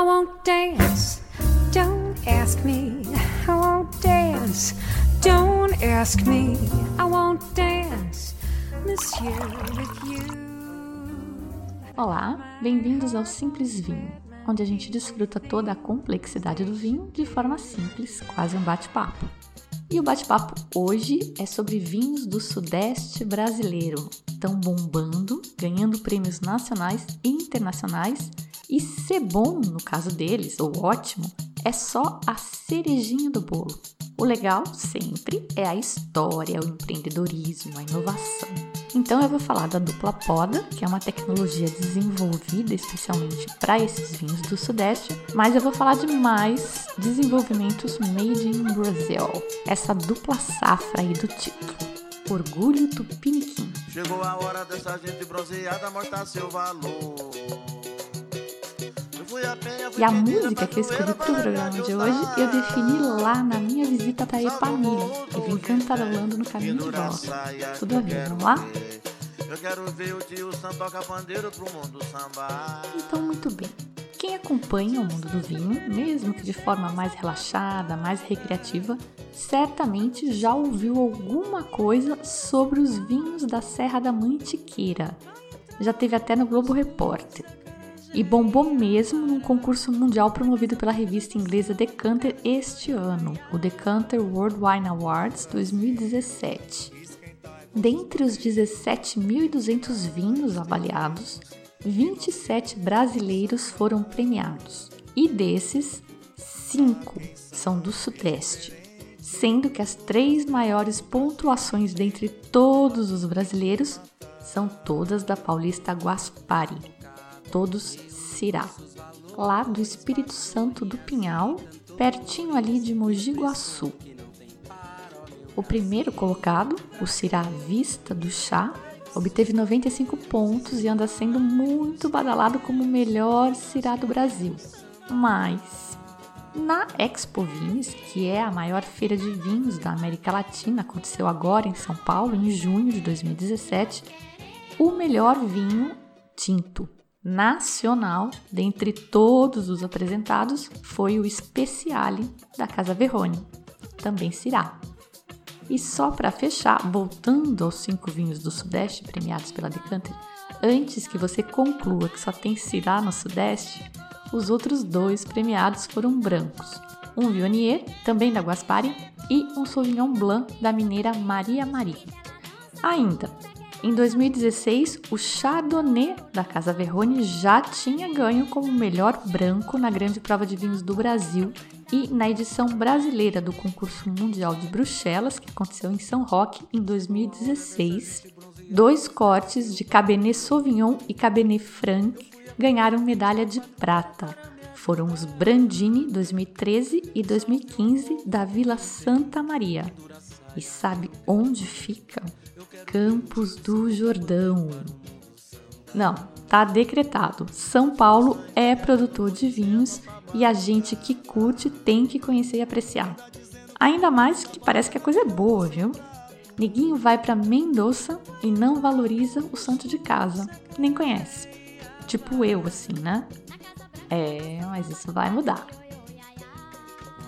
I won't dance. Don't ask me. I won't dance. Don't ask me. I won't dance. Monsieur with you. Olá, bem-vindos ao Simples Vinho, onde a gente desfruta toda a complexidade do vinho de forma simples, quase um bate-papo. E o bate-papo hoje é sobre vinhos do Sudeste brasileiro. Estão bombando, ganhando prêmios nacionais e internacionais. E ser bom, no caso deles, ou ótimo, é só a cerejinha do bolo. O legal sempre é a história, o empreendedorismo, a inovação. Então eu vou falar da dupla poda, que é uma tecnologia desenvolvida especialmente para esses vinhos do Sudeste, mas eu vou falar de mais desenvolvimentos made in Brazil. Essa dupla safra aí do título. Orgulho Tupiniquim. Chegou a hora dessa gente bronzeada mostrar seu valor. E a música que eu escolhi para o programa de hoje eu defini lá na minha visita para Ipanema e vim cantarolando no caminho de volta. Tudo a ver, vamos lá? Eu quero ver o tio pandeiro pro mundo. Então, muito bem. Quem acompanha o mundo do vinho, mesmo que de forma mais relaxada, mais recreativa, certamente já ouviu alguma coisa sobre os vinhos da Serra da Mantiqueira. Já teve até no Globo Repórter e bombou mesmo num concurso mundial promovido pela revista inglesa Decanter este ano, o Decanter World Wine Awards 2017. Dentre os 17.200 vinhos avaliados, 27 brasileiros foram premiados, e desses, 5 são do Sudeste, sendo que as três maiores pontuações dentre todos os brasileiros são todas da paulista Guaspari todos Cirá, lá do Espírito Santo do Pinhal, pertinho ali de Mogi Guaçu. O primeiro colocado, o Cirá Vista do Chá, obteve 95 pontos e anda sendo muito badalado como o melhor Cirá do Brasil. Mas na Expo Vinhos, que é a maior feira de vinhos da América Latina, aconteceu agora em São Paulo, em junho de 2017, o melhor vinho tinto nacional, dentre todos os apresentados, foi o Speciale da Casa Verrone, também Cirá. E só para fechar, voltando aos cinco vinhos do Sudeste premiados pela Decanter, antes que você conclua que só tem Cirá no Sudeste, os outros dois premiados foram brancos. Um Viognier, também da Guaspari, e um Sauvignon Blanc da mineira Maria Marie. Ainda, em 2016, o Chardonnay da Casa Verrone já tinha ganho como melhor branco na Grande Prova de Vinhos do Brasil e na edição brasileira do Concurso Mundial de Bruxelas, que aconteceu em São Roque em 2016. Dois cortes de Cabernet Sauvignon e Cabernet Franc ganharam medalha de prata. Foram os Brandini 2013 e 2015 da Vila Santa Maria. E sabe onde fica? Campos do Jordão. Não, tá decretado. São Paulo é produtor de vinhos e a gente que curte tem que conhecer e apreciar. Ainda mais que parece que a coisa é boa, viu? Neguinho vai para Mendoza e não valoriza o santo de casa, nem conhece. Tipo eu, assim, né? É, mas isso vai mudar.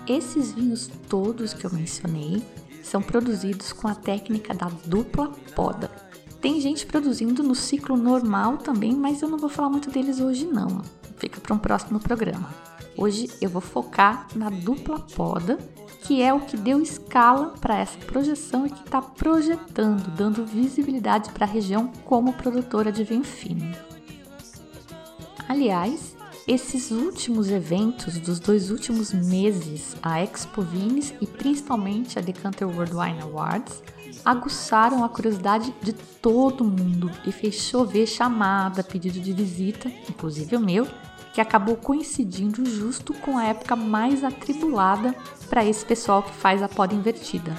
Esses vinhos todos que eu mencionei são produzidos com a técnica da dupla poda. Tem gente produzindo no ciclo normal também, mas eu não vou falar muito deles hoje não. Fica para um próximo programa. Hoje eu vou focar na dupla poda, que é o que deu escala para essa projeção e que está projetando, dando visibilidade para a região como produtora de vinho fino. Aliás, esses últimos eventos dos dois últimos meses, a Expo Vines e principalmente a Decanter World Wine Awards, aguçaram a curiosidade de todo mundo e fez chover chamada, pedido de visita, inclusive o meu, que acabou coincidindo justo com a época mais atribulada para esse pessoal que faz a poda invertida,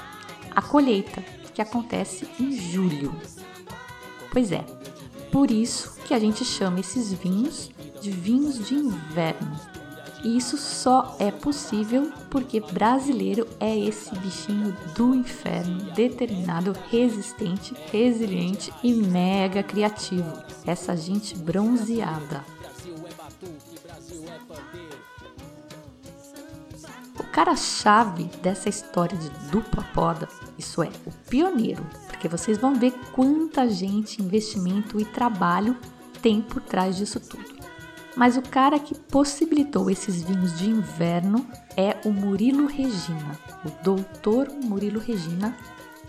a colheita, que acontece em julho. Pois é, por isso que a gente chama esses vinhos de vinhos de inverno. E isso só é possível porque brasileiro é esse bichinho do inferno, determinado, resistente, resiliente e mega criativo. Essa gente bronzeada. É cara-chave dessa história de dupla poda, isso é, o pioneiro, porque vocês vão ver quanta gente, investimento e trabalho tem por trás disso tudo. Mas o cara que possibilitou esses vinhos de inverno é o Murilo Regina, o doutor Murilo Regina,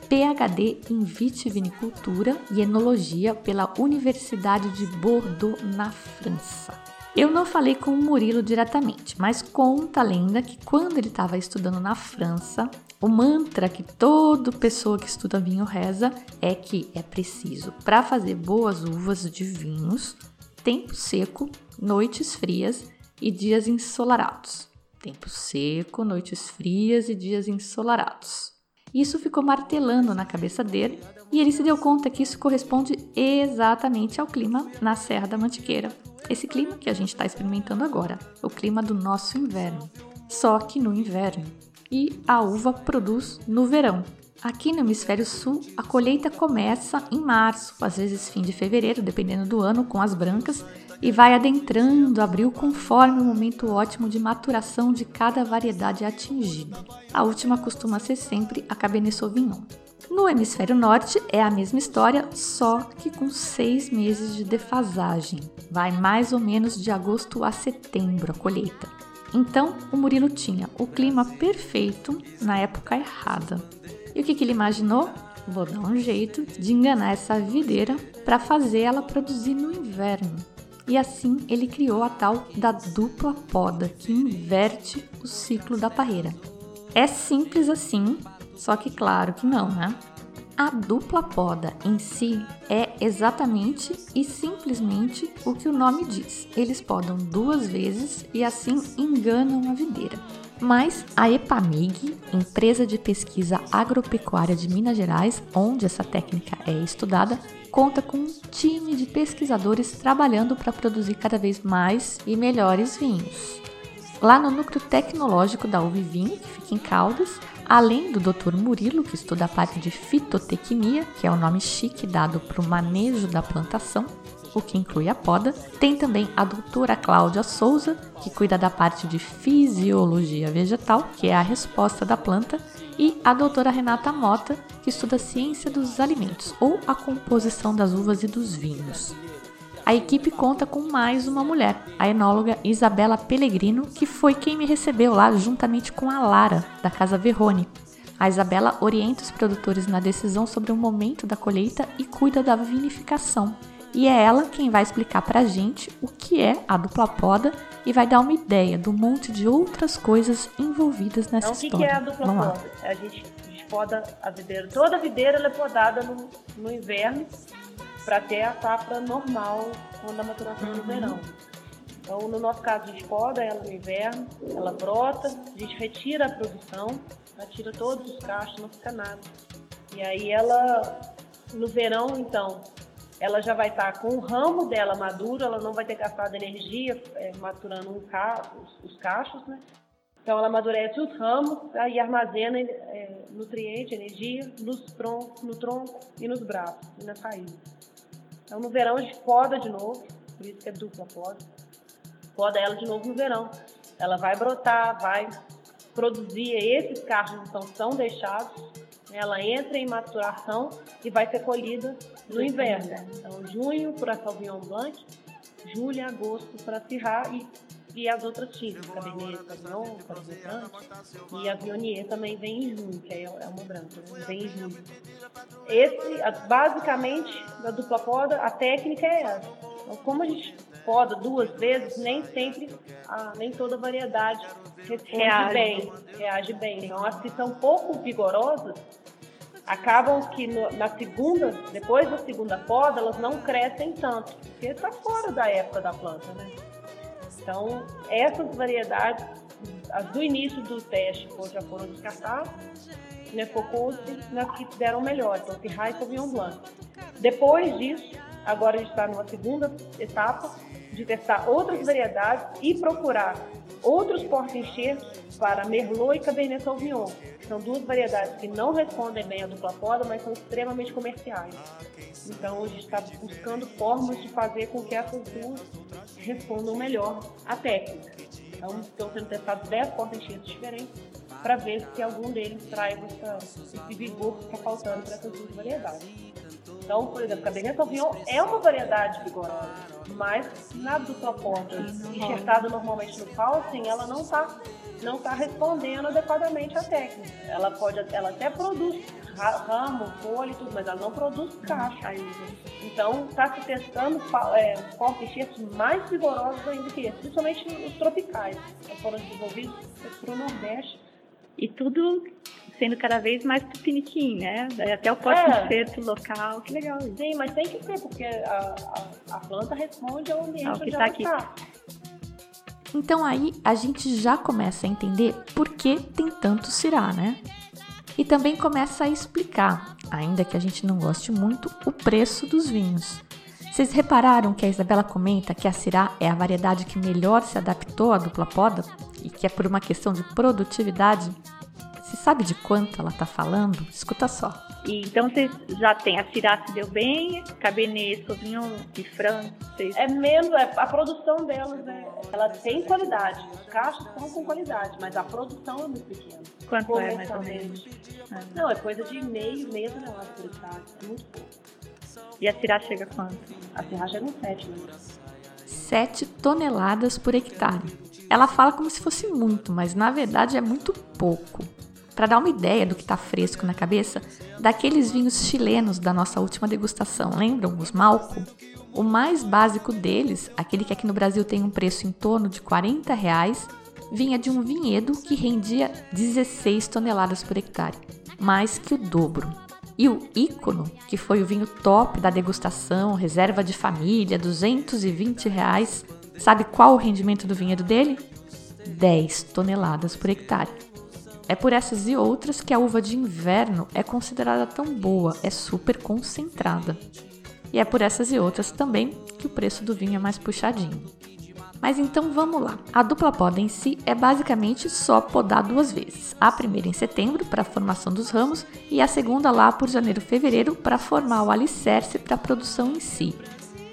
PhD em vitivinicultura e enologia pela Universidade de Bordeaux, na França. Eu não falei com o Murilo diretamente, mas conta a lenda que quando ele estava estudando na França, o mantra que toda pessoa que estuda vinho reza é que é preciso, para fazer boas uvas de vinhos, tempo seco, noites frias e dias ensolarados. Tempo seco, noites frias e dias ensolarados. Isso ficou martelando na cabeça dele e ele se deu conta que isso corresponde exatamente ao clima na Serra da Mantiqueira. Esse clima que a gente está experimentando agora, o clima do nosso inverno. Só que no inverno. E a uva produz no verão. Aqui no hemisfério sul, a colheita começa em março, às vezes fim de fevereiro, dependendo do ano, com as brancas, e vai adentrando abril conforme o momento ótimo de maturação de cada variedade atingida. A última costuma ser sempre a Cabernet Sauvignon. No hemisfério norte é a mesma história, só que com seis meses de defasagem. Vai mais ou menos de agosto a setembro a colheita. Então, o Murilo tinha o clima perfeito na época errada. E o que, que ele imaginou? Vou dar um jeito de enganar essa videira para fazer ela produzir no inverno e assim ele criou a tal da dupla poda, que inverte o ciclo da parreira. É simples assim, só que claro que não, né? A dupla poda em si é exatamente e simplesmente o que o nome diz. Eles podam duas vezes e assim enganam a videira. Mas a EPAMIG, empresa de pesquisa agropecuária de Minas Gerais, onde essa técnica é estudada, conta com um time de pesquisadores trabalhando para produzir cada vez mais e melhores vinhos. Lá no núcleo tecnológico da Vinho, que fica em Caldas, além do Dr. Murilo, que estuda a parte de fitotecnia, que é o nome chique dado para o manejo da plantação, o que inclui a poda. Tem também a doutora Cláudia Souza, que cuida da parte de fisiologia vegetal, que é a resposta da planta, e a doutora Renata Mota, que estuda a ciência dos alimentos ou a composição das uvas e dos vinhos. A equipe conta com mais uma mulher, a enóloga Isabela Pellegrino, que foi quem me recebeu lá juntamente com a Lara, da Casa Verrone. A Isabela orienta os produtores na decisão sobre o momento da colheita e cuida da vinificação. E é ela quem vai explicar pra gente o que é a dupla poda e vai dar uma ideia do monte de outras coisas envolvidas nessa então, história. O que é a dupla poda? A gente, a gente poda a videira. Toda videira é podada no, no inverno para ter a safra normal quando a maturação uhum. no verão. Então, no nosso caso, a gente poda ela no inverno, ela brota, a gente retira a produção, retira todos os cachos, não fica nada. E aí ela, no verão, então, ela já vai estar com o ramo dela maduro, ela não vai ter gastado energia é, maturando um ca os, os, cachos, né? Então ela amadurece os ramos tá? e armazena é, nutriente, energia nos troncos, no tronco e nos braços e nas raízes. Então no verão a gente poda de novo, por isso que é dupla poda. Poda ela de novo no verão. Ela vai brotar, vai produzir esses cachos então são deixados ela entra em maturação e vai ser colhida no inverno. Então, junho para Sauvignon Blanc, julho e agosto para Syrah e, e as outras tintas, Cabernet Sauvignon, Cabernet Franc e a Viognier também vem em junho, que é uma branca, né? vem em julho. Esse, basicamente, da dupla poda, a técnica é essa. Então, como a gente poda duas vezes, nem sempre, nem toda variedade reage bem. Reage bem. Então, as que são pouco vigorosas, acabam que no, na segunda, depois da segunda poda, elas não crescem tanto, porque está fora da época da planta, né? Então, essas variedades, as do início do teste já foram descartadas, né, focou-se nas que deram melhor, então Syrah e Sauvignon Blanc. Depois disso, agora a gente está numa segunda etapa, de testar outras variedades e procurar outros porta-enxertos para Merlot e Cabernet Sauvignon. São duas variedades que não respondem bem à dupla poda, mas são extremamente comerciais. Então, a gente está buscando formas de fazer com que essas duas respondam melhor à técnica. Então, estão sendo testados 10 porta-enxertos diferentes para ver se algum deles traz essa, esse vigor que está faltando para essas duas variedades. Então, por exemplo, Cabernet Sauvignon é uma variedade vigorosa, mas na dupla porta, enxertada normalmente no Paulsen, ela não está não tá respondendo adequadamente à técnica. Ela pode, ela até produz ramo, folha e tudo, mas ela não produz caixa ainda. Então, está se testando é, porta-enxertos mais vigorosos ainda que esse, principalmente os tropicais, que foram desenvolvidos para o Nordeste. E tudo sendo cada vez mais tupiniquim, né? Até o porta-enxerto é. local, que legal isso. Sim, mas tem que ter, porque a, a, a planta responde ao ambiente ao que está aqui. Tá. Então aí a gente já começa a entender por que tem tanto cirá, né? E também começa a explicar, ainda que a gente não goste muito, o preço dos vinhos. Vocês repararam que a Isabela comenta que a Cirá é a variedade que melhor se adaptou à dupla poda e que é por uma questão de produtividade? Sabe de quanto ela está falando? Escuta só. E, então você já tem a Cirá se deu bem, Cabernet Sauvignon e França. É menos, é, a produção delas é, ela tem qualidade, os cachos são com qualidade, mas a produção é muito pequena. Quanto é mais ou menos? Ah. Não, é coisa de meio, meio tonelada por hectare, é muito pouco. E a Cirá chega a quanto? A Cirá chega em 7, né? 7 toneladas por hectare. Ela fala como se fosse muito, mas na verdade é muito pouco. Para dar uma ideia do que está fresco na cabeça, daqueles vinhos chilenos da nossa última degustação, lembram? Os Malco? O mais básico deles, aquele que aqui no Brasil tem um preço em torno de 40 reais, vinha de um vinhedo que rendia 16 toneladas por hectare, mais que o dobro. E o Ícono, que foi o vinho top da degustação, reserva de família, 220 reais, sabe qual o rendimento do vinhedo dele? 10 toneladas por hectare. É por essas e outras que a uva de inverno é considerada tão boa, é super concentrada. E é por essas e outras também que o preço do vinho é mais puxadinho. Mas então vamos lá. A dupla poda em si é basicamente só podar duas vezes. A primeira em setembro para a formação dos ramos e a segunda lá por janeiro fevereiro para formar o alicerce para a produção em si.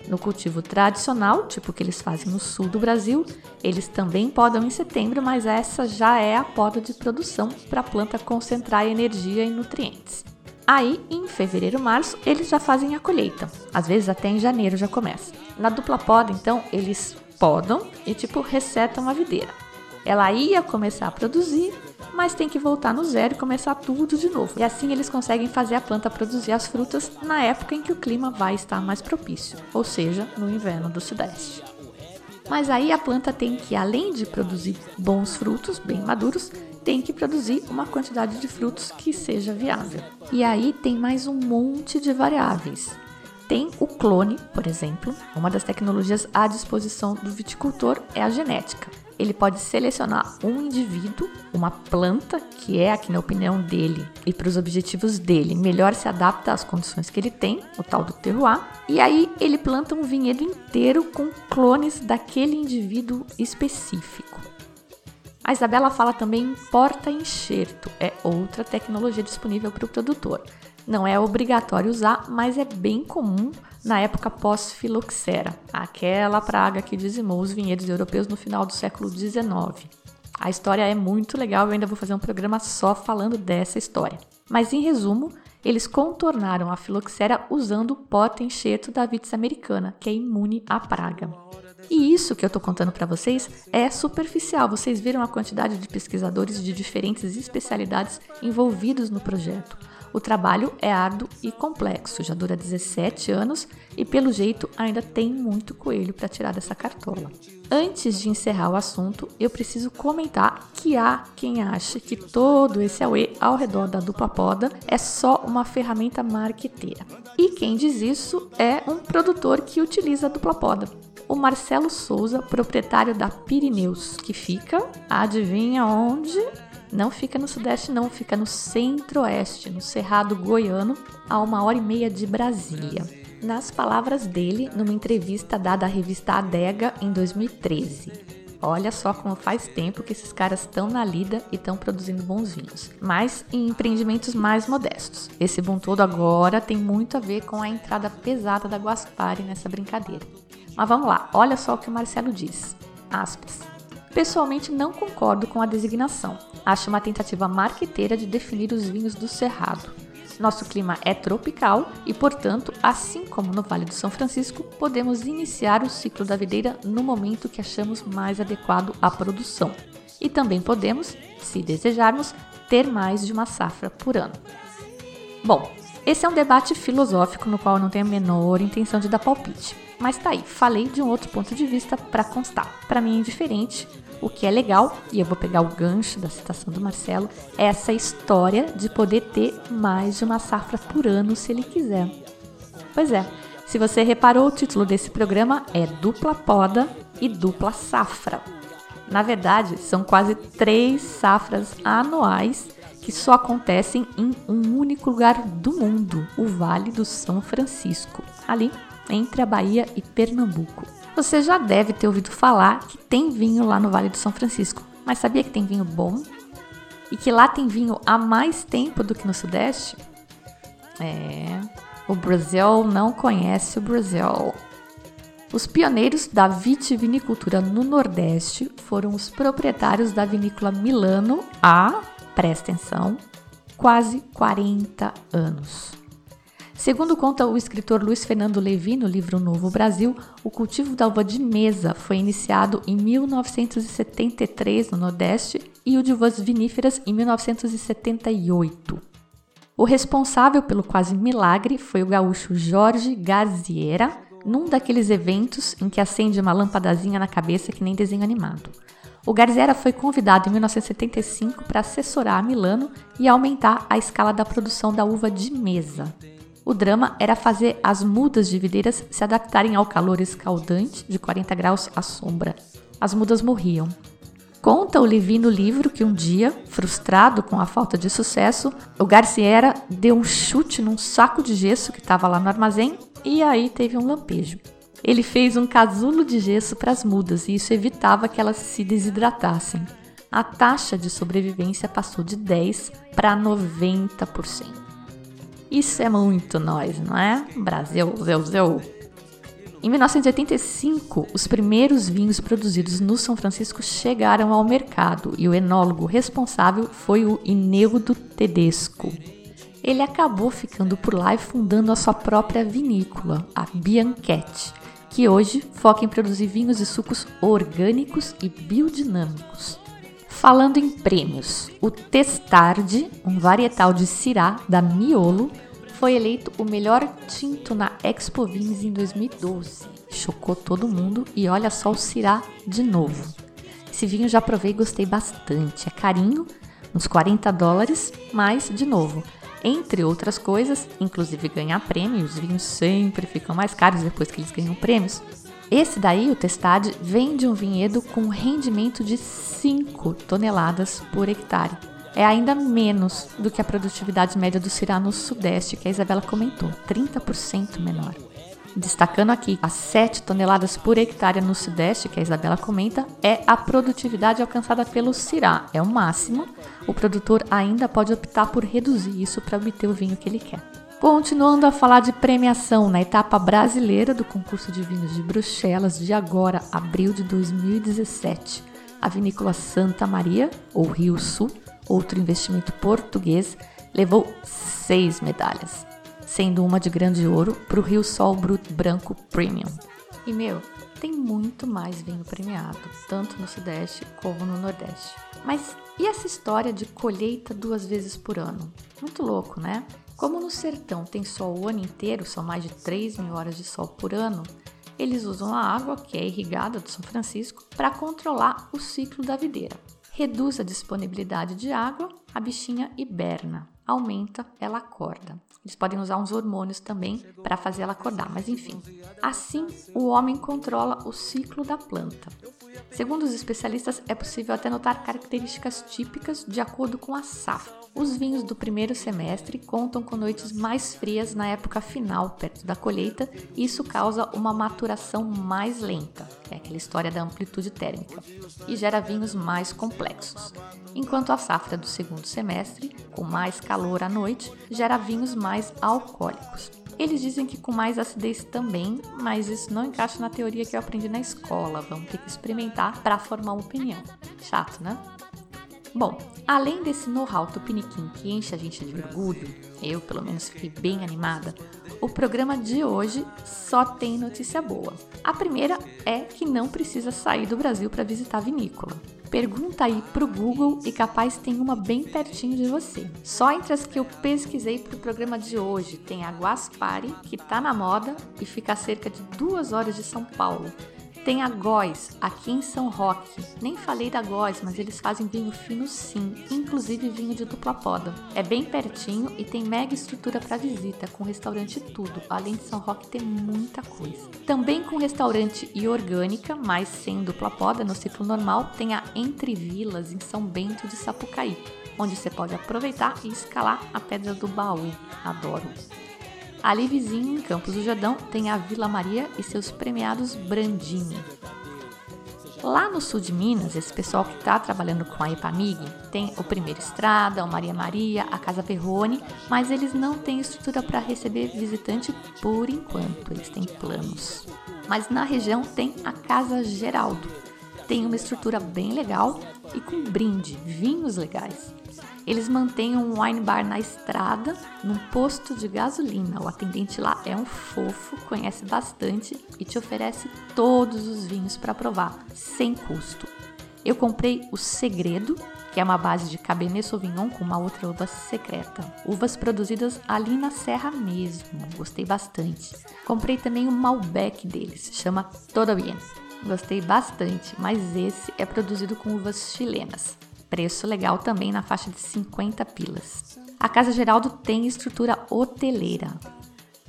No cultivo tradicional, tipo que eles fazem no sul do Brasil, eles também podam em setembro, mas essa já é a poda de produção para a planta concentrar energia e nutrientes. Aí, em fevereiro, março, eles já fazem a colheita. Às vezes até em janeiro já começa. Na dupla poda, então, eles podam e tipo resetam a videira. Ela ia começar a produzir, mas tem que voltar no zero e começar tudo de novo. E assim eles conseguem fazer a planta produzir as frutas na época em que o clima vai estar mais propício, ou seja, no inverno do Sudeste. Mas aí a planta tem que, além de produzir bons frutos, bem maduros, tem que produzir uma quantidade de frutos que seja viável. E aí tem mais um monte de variáveis. Tem o clone, por exemplo, uma das tecnologias à disposição do viticultor é a genética ele pode selecionar um indivíduo, uma planta, que é, aqui na opinião dele e para os objetivos dele, melhor se adapta às condições que ele tem, o tal do terroir, e aí ele planta um vinhedo inteiro com clones daquele indivíduo específico. A Isabela fala também em porta-enxerto, é outra tecnologia disponível para o produtor. Não é obrigatório usar, mas é bem comum na época pós-filoxera, aquela praga que dizimou os vinhedos europeus no final do século XIX. A história é muito legal, eu ainda vou fazer um programa só falando dessa história. Mas em resumo, eles contornaram a filoxera usando o porta-enxerto da vitis americana, que é imune à praga. E isso que eu estou contando para vocês é superficial. Vocês viram a quantidade de pesquisadores de diferentes especialidades envolvidos no projeto. O trabalho é árduo e complexo, já dura 17 anos e, pelo jeito, ainda tem muito coelho para tirar dessa cartola. Antes de encerrar o assunto, eu preciso comentar que há quem acha que todo esse auê ao redor da dupla poda é só uma ferramenta marqueteira. E quem diz isso é um produtor que utiliza a dupla poda. O Marcelo Souza, proprietário da Pirineus, que fica, adivinha onde? Não fica no sudeste, não, fica no centro-oeste, no Cerrado Goiano, a uma hora e meia de Brasília. Nas palavras dele, numa entrevista dada à revista Adega em 2013. Olha só como faz tempo que esses caras estão na lida e estão produzindo bons vinhos, mas em empreendimentos mais modestos. Esse bom todo agora tem muito a ver com a entrada pesada da Guaspari nessa brincadeira. Mas vamos lá, olha só o que o Marcelo diz. Aspas. Pessoalmente, não concordo com a designação. Acho uma tentativa marqueteira de definir os vinhos do Cerrado. Nosso clima é tropical e, portanto, assim como no Vale do São Francisco, podemos iniciar o ciclo da videira no momento que achamos mais adequado à produção. E também podemos, se desejarmos, ter mais de uma safra por ano. Bom, esse é um debate filosófico no qual eu não tenho a menor intenção de dar palpite. Mas tá aí, falei de um outro ponto de vista para constar. Para mim é indiferente, o que é legal, e eu vou pegar o gancho da citação do Marcelo, é essa história de poder ter mais de uma safra por ano se ele quiser. Pois é, se você reparou, o título desse programa é Dupla Poda e Dupla Safra. Na verdade, são quase três safras anuais que só acontecem em um único lugar do mundo, o Vale do São Francisco, ali entre a Bahia e Pernambuco. Você já deve ter ouvido falar que tem vinho lá no Vale do São Francisco, mas sabia que tem vinho bom? E que lá tem vinho há mais tempo do que no Sudeste? É, o Brasil não conhece o Brasil. Os pioneiros da vitivinicultura no Nordeste foram os proprietários da vinícola Milano há, presta atenção, quase 40 anos. Segundo conta o escritor Luiz Fernando Levi no livro Novo Brasil, o cultivo da uva de mesa foi iniciado em 1973 no Nordeste e o de uvas viníferas em 1978. O responsável pelo quase milagre foi o gaúcho Jorge Garziera, num daqueles eventos em que acende uma lampadazinha na cabeça que nem desenho animado. O Garziera foi convidado em 1975 para assessorar a Milano e aumentar a escala da produção da uva de mesa. O drama era fazer as mudas de videiras se adaptarem ao calor escaldante de 40 graus à sombra. As mudas morriam. Conta o Levi no livro que um dia, frustrado com a falta de sucesso, o Garciera deu um chute num saco de gesso que estava lá no armazém e aí teve um lampejo. Ele fez um casulo de gesso para as mudas e isso evitava que elas se desidratassem. A taxa de sobrevivência passou de 10 para 90%. Isso é muito nós, não é? Brasil, zeu, zeu. Em 1985, os primeiros vinhos produzidos no São Francisco chegaram ao mercado e o enólogo responsável foi o Ineudo Tedesco. Ele acabou ficando por lá e fundando a sua própria vinícola, a Bianchetti, que hoje foca em produzir vinhos e sucos orgânicos e biodinâmicos. Falando em prêmios, o Testarde, um varietal de Syrah da Miolo, foi eleito o melhor tinto na Expo Vins em 2012. Chocou todo mundo e olha só o Syrah de novo. Esse vinho já provei e gostei bastante. É carinho, uns 40 dólares, mas, de novo, entre outras coisas, inclusive ganhar prêmio, os vinhos sempre ficam mais caros depois que eles ganham prêmios. Esse daí, o Testade, vem de um vinhedo com rendimento de 5 toneladas por hectare. É ainda menos do que a produtividade média do Cirá no Sudeste, que a Isabela comentou, 30% menor. Destacando aqui, as 7 toneladas por hectare no Sudeste, que a Isabela comenta, é a produtividade alcançada pelo Cirá. É o máximo. O produtor ainda pode optar por reduzir isso para obter o vinho que ele quer. Continuando a falar de premiação na etapa brasileira do concurso de vinhos de Bruxelas de agora, abril de 2017, a vinícola Santa Maria, ou Rio Sul, outro investimento português, levou seis medalhas, sendo uma de grande ouro para o Rio Sol Brut Branco Premium. E meu, tem muito mais vinho premiado, tanto no Sudeste como no Nordeste. Mas e essa história de colheita duas vezes por ano? Muito louco, né? Como no sertão tem sol o ano inteiro, são mais de 3 mil horas de sol por ano, eles usam a água, que é irrigada do São Francisco, para controlar o ciclo da videira. Reduz a disponibilidade de água, a bichinha hiberna, aumenta, ela acorda. Eles podem usar uns hormônios também para fazer ela acordar, mas enfim. Assim, o homem controla o ciclo da planta. Segundo os especialistas, é possível até notar características típicas de acordo com a safra. Os vinhos do primeiro semestre contam com noites mais frias na época final, perto da colheita, e isso causa uma maturação mais lenta, é aquela história da amplitude térmica, e gera vinhos mais complexos. Enquanto a safra do segundo semestre, com mais calor à noite, gera vinhos mais alcoólicos. Eles dizem que com mais acidez também, mas isso não encaixa na teoria que eu aprendi na escola. Vamos ter que experimentar para formar uma opinião. Chato, né? Bom, além desse know-how tupiniquim que enche a gente de orgulho, eu pelo menos fiquei bem animada, o programa de hoje só tem notícia boa. A primeira é que não precisa sair do Brasil para visitar a vinícola. Pergunta aí pro Google e capaz tem uma bem pertinho de você. Só entre as que eu pesquisei pro programa de hoje tem a Guaspari, que tá na moda e fica a cerca de duas horas de São Paulo. Tem a Góis, aqui em São Roque. Nem falei da Góis, mas eles fazem vinho fino sim, inclusive vinho de dupla poda. É bem pertinho e tem mega estrutura para visita, com restaurante e tudo. Além de São Roque ter muita coisa. Também com restaurante e orgânica, mas sem dupla poda, no ciclo normal, tem a Entre Vilas, em São Bento de Sapucaí, onde você pode aproveitar e escalar a Pedra do Baú. Adoro! Ali vizinho, em Campos do Jordão, tem a Vila Maria e seus premiados Brandini. Lá no sul de Minas, esse pessoal que está trabalhando com a Ipamig tem o Primeiro Estrada, o Maria Maria, a Casa Perrone, mas eles não têm estrutura para receber visitante por enquanto, eles têm planos. Mas na região tem a Casa Geraldo. Tem uma estrutura bem legal e com brinde, vinhos legais. Eles mantêm um wine bar na estrada, num posto de gasolina. O atendente lá é um fofo, conhece bastante e te oferece todos os vinhos para provar, sem custo. Eu comprei o Segredo, que é uma base de Cabernet Sauvignon com uma outra uva secreta. Uvas produzidas ali na serra mesmo, gostei bastante. Comprei também o Malbec deles, chama Todo Bien. Gostei bastante, mas esse é produzido com uvas chilenas. Preço legal também na faixa de 50 pilas. A Casa Geraldo tem estrutura hoteleira.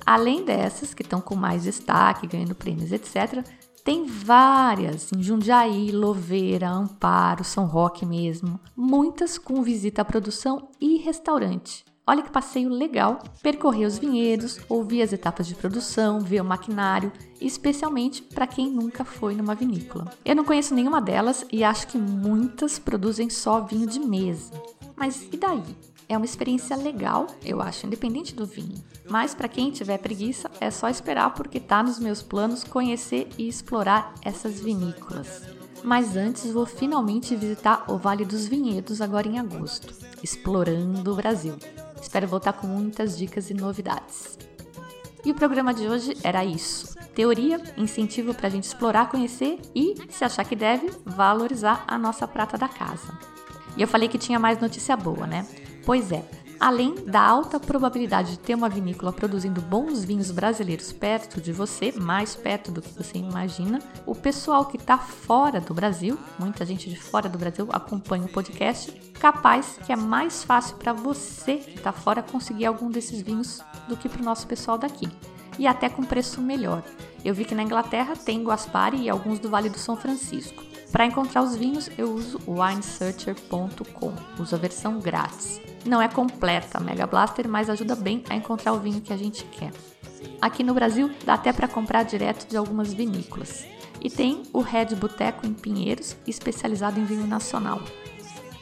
Além dessas, que estão com mais destaque, ganhando prêmios, etc., tem várias em Jundiaí, Louveira, Amparo, São Roque mesmo. Muitas com visita à produção e restaurante. Olha que passeio legal percorrer os vinhedos, ouvir as etapas de produção, ver o maquinário, especialmente para quem nunca foi numa vinícola. Eu não conheço nenhuma delas e acho que muitas produzem só vinho de mesa. Mas e daí? É uma experiência legal, eu acho, independente do vinho. Mas para quem tiver preguiça, é só esperar porque tá nos meus planos conhecer e explorar essas vinícolas. Mas antes vou finalmente visitar o Vale dos Vinhedos agora em agosto, explorando o Brasil. Espero voltar com muitas dicas e novidades. E o programa de hoje era isso: teoria, incentivo para a gente explorar, conhecer e, se achar que deve, valorizar a nossa prata da casa. E eu falei que tinha mais notícia boa, né? Pois é, Além da alta probabilidade de ter uma vinícola produzindo bons vinhos brasileiros perto de você, mais perto do que você imagina, o pessoal que está fora do Brasil, muita gente de fora do Brasil acompanha o podcast, capaz que é mais fácil para você que está fora conseguir algum desses vinhos do que para o nosso pessoal daqui. E até com preço melhor. Eu vi que na Inglaterra tem Guaspari e alguns do Vale do São Francisco. Para encontrar os vinhos, eu uso winesearcher.com, uso a versão grátis. Não é completa a Mega Blaster, mas ajuda bem a encontrar o vinho que a gente quer. Aqui no Brasil, dá até para comprar direto de algumas vinícolas. E tem o Red Boteco em Pinheiros, especializado em vinho nacional.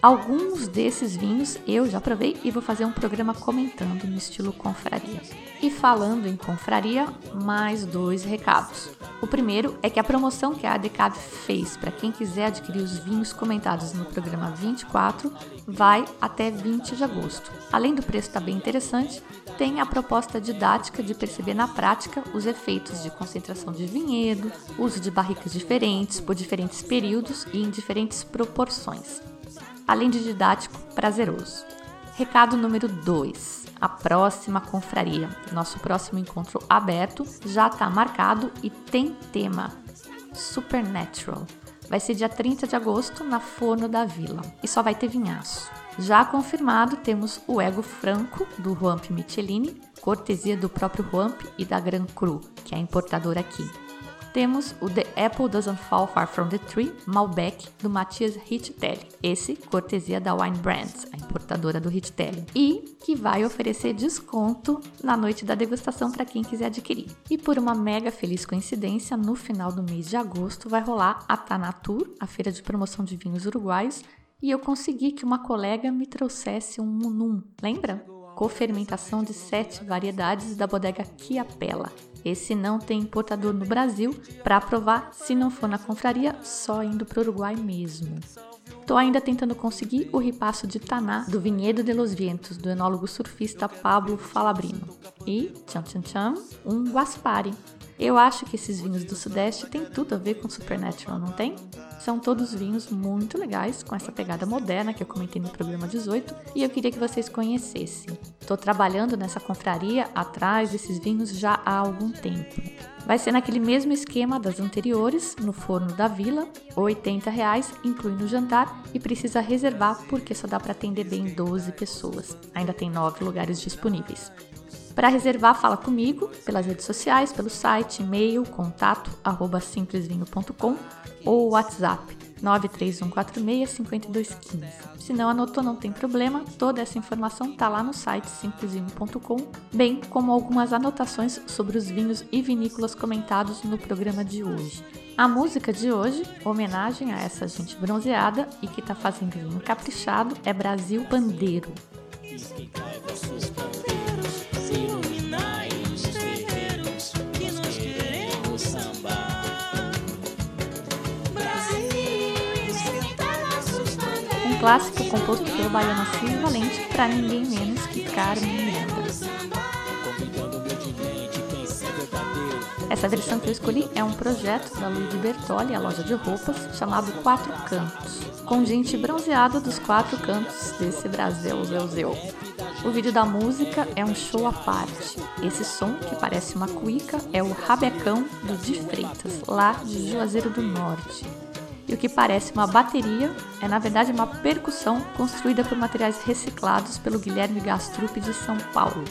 Alguns desses vinhos eu já provei e vou fazer um programa comentando no estilo confraria. E falando em confraria, mais dois recados. O primeiro é que a promoção que a ADCAB fez para quem quiser adquirir os vinhos comentados no programa 24 vai até 20 de agosto. Além do preço estar tá bem interessante, tem a proposta didática de perceber na prática os efeitos de concentração de vinhedo, uso de barricas diferentes por diferentes períodos e em diferentes proporções além de didático, prazeroso. Recado número 2. A próxima confraria. Nosso próximo encontro aberto já está marcado e tem tema Supernatural. Vai ser dia 30 de agosto na Forno da Vila e só vai ter vinhaço. Já confirmado, temos o Ego Franco do Juamp Michelini, cortesia do próprio Juamp e da Gran Cru, que é a importadora aqui temos o The Apple Doesn't Fall Far From The Tree, Malbec, do Matias Hittitelli. Esse, cortesia da Wine Brands, a importadora do Hittitelli. E que vai oferecer desconto na noite da degustação para quem quiser adquirir. E por uma mega feliz coincidência, no final do mês de agosto vai rolar a Tanatur, a feira de promoção de vinhos uruguaios, e eu consegui que uma colega me trouxesse um Munum, lembra? cofermentação de sete variedades da bodega Chiapella. Esse não tem importador no Brasil, para provar, se não for na confraria, só indo para o Uruguai mesmo. Tô ainda tentando conseguir o ripasso de Taná do Vinhedo de los Vientos, do enólogo surfista Pablo Falabrino. E, tchan tchan tchan, um Guaspari, eu acho que esses vinhos do Sudeste têm tudo a ver com Supernatural, não tem? São todos vinhos muito legais, com essa pegada moderna que eu comentei no programa 18, e eu queria que vocês conhecessem. Estou trabalhando nessa confraria atrás desses vinhos já há algum tempo. Vai ser naquele mesmo esquema das anteriores, no forno da vila, 80 reais, incluindo o jantar, e precisa reservar porque só dá para atender bem 12 pessoas. Ainda tem 9 lugares disponíveis. Para reservar, fala comigo pelas redes sociais, pelo site, e-mail, contato, arroba simplesvinho.com ou WhatsApp 931465215. Se não anotou, não tem problema, toda essa informação está lá no site simplesvinho.com, bem como algumas anotações sobre os vinhos e vinícolas comentados no programa de hoje. A música de hoje, homenagem a essa gente bronzeada e que está fazendo vinho caprichado, é Brasil Bandeiro. Clássico composto pelo baiano Assis Valente para ninguém menos que Carmen Miranda. Essa versão que eu escolhi é um projeto da Luiz Bertoli, a loja de roupas, chamado Quatro Cantos, com gente bronzeada dos quatro cantos desse Brasil zeu, zeu. O vídeo da música é um show à parte. Esse som, que parece uma cuíca, é o rabecão do Di Freitas, lá de Juazeiro do Norte e o que parece uma bateria é na verdade uma percussão construída por materiais reciclados pelo Guilherme Gastrup de São Paulo.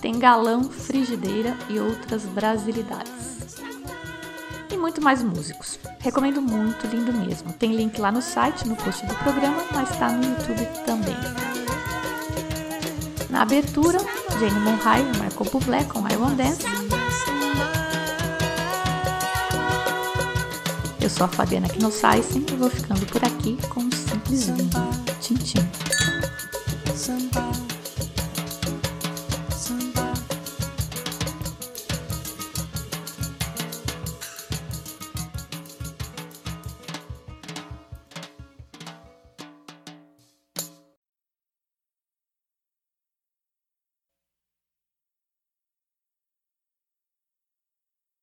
Tem galão, frigideira e outras brasilidades. E muito mais músicos. Recomendo muito, lindo mesmo. Tem link lá no site, no post do programa, mas está no YouTube também. Na abertura, Jane Monheim e Michael Bublé com I Want Dance Eu sou a Fabiana Knossaisen e vou ficando por aqui com um simples vinho. Tchim, tchim.